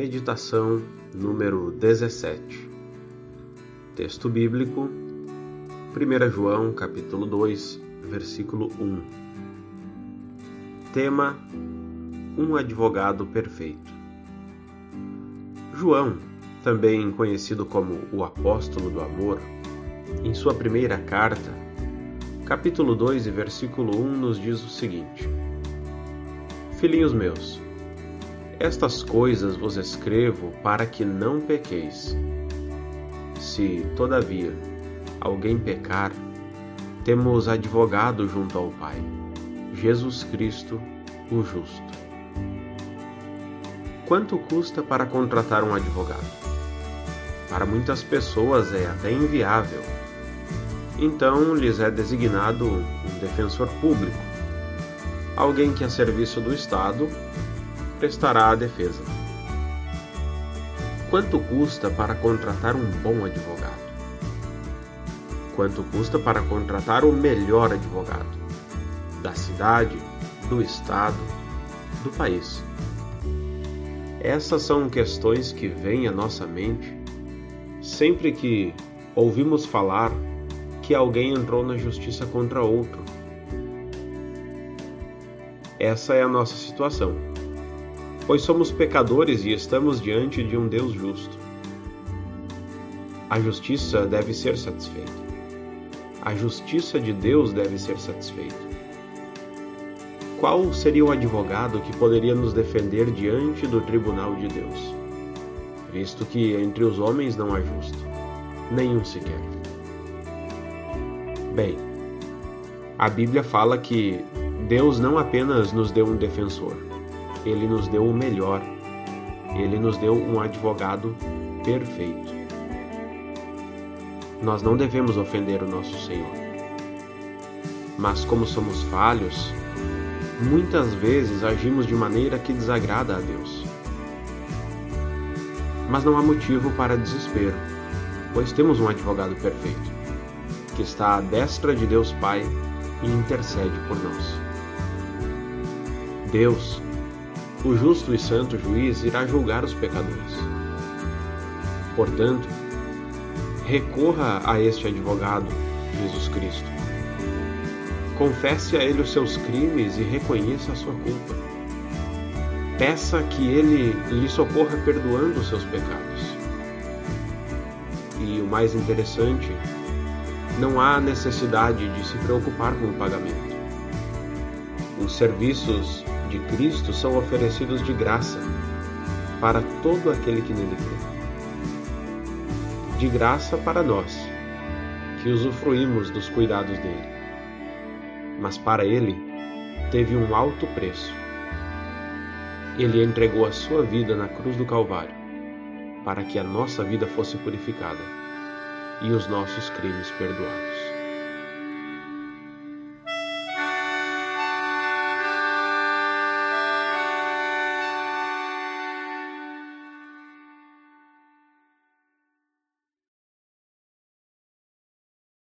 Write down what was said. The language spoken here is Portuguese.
Meditação número 17. Texto bíblico 1 João capítulo 2, versículo 1. Tema: Um advogado perfeito. João, também conhecido como o apóstolo do amor, em sua primeira carta, capítulo 2 e versículo 1 nos diz o seguinte: Filhinhos meus, estas coisas vos escrevo para que não pequeis. Se, todavia, alguém pecar, temos advogado junto ao Pai, Jesus Cristo, o justo. Quanto custa para contratar um advogado? Para muitas pessoas é até inviável. Então lhes é designado um defensor público, alguém que a serviço do Estado prestará a defesa. Quanto custa para contratar um bom advogado? Quanto custa para contratar o melhor advogado? Da cidade, do estado, do país. Essas são questões que vêm à nossa mente sempre que ouvimos falar que alguém entrou na justiça contra outro. Essa é a nossa situação pois somos pecadores e estamos diante de um Deus justo. A justiça deve ser satisfeita. A justiça de Deus deve ser satisfeita. Qual seria o advogado que poderia nos defender diante do tribunal de Deus? Visto que entre os homens não há justo, nenhum sequer. Bem, a Bíblia fala que Deus não apenas nos deu um defensor, ele nos deu o melhor. Ele nos deu um advogado perfeito. Nós não devemos ofender o nosso Senhor. Mas, como somos falhos, muitas vezes agimos de maneira que desagrada a Deus. Mas não há motivo para desespero, pois temos um advogado perfeito, que está à destra de Deus Pai e intercede por nós. Deus o justo e santo juiz irá julgar os pecadores. Portanto, recorra a este advogado, Jesus Cristo. Confesse a ele os seus crimes e reconheça a sua culpa. Peça que ele lhe socorra perdoando os seus pecados. E o mais interessante, não há necessidade de se preocupar com o pagamento. Os serviços de Cristo são oferecidos de graça para todo aquele que nele crê. De graça para nós, que usufruímos dos cuidados dele. Mas para ele teve um alto preço. Ele entregou a sua vida na cruz do Calvário, para que a nossa vida fosse purificada e os nossos crimes perdoados.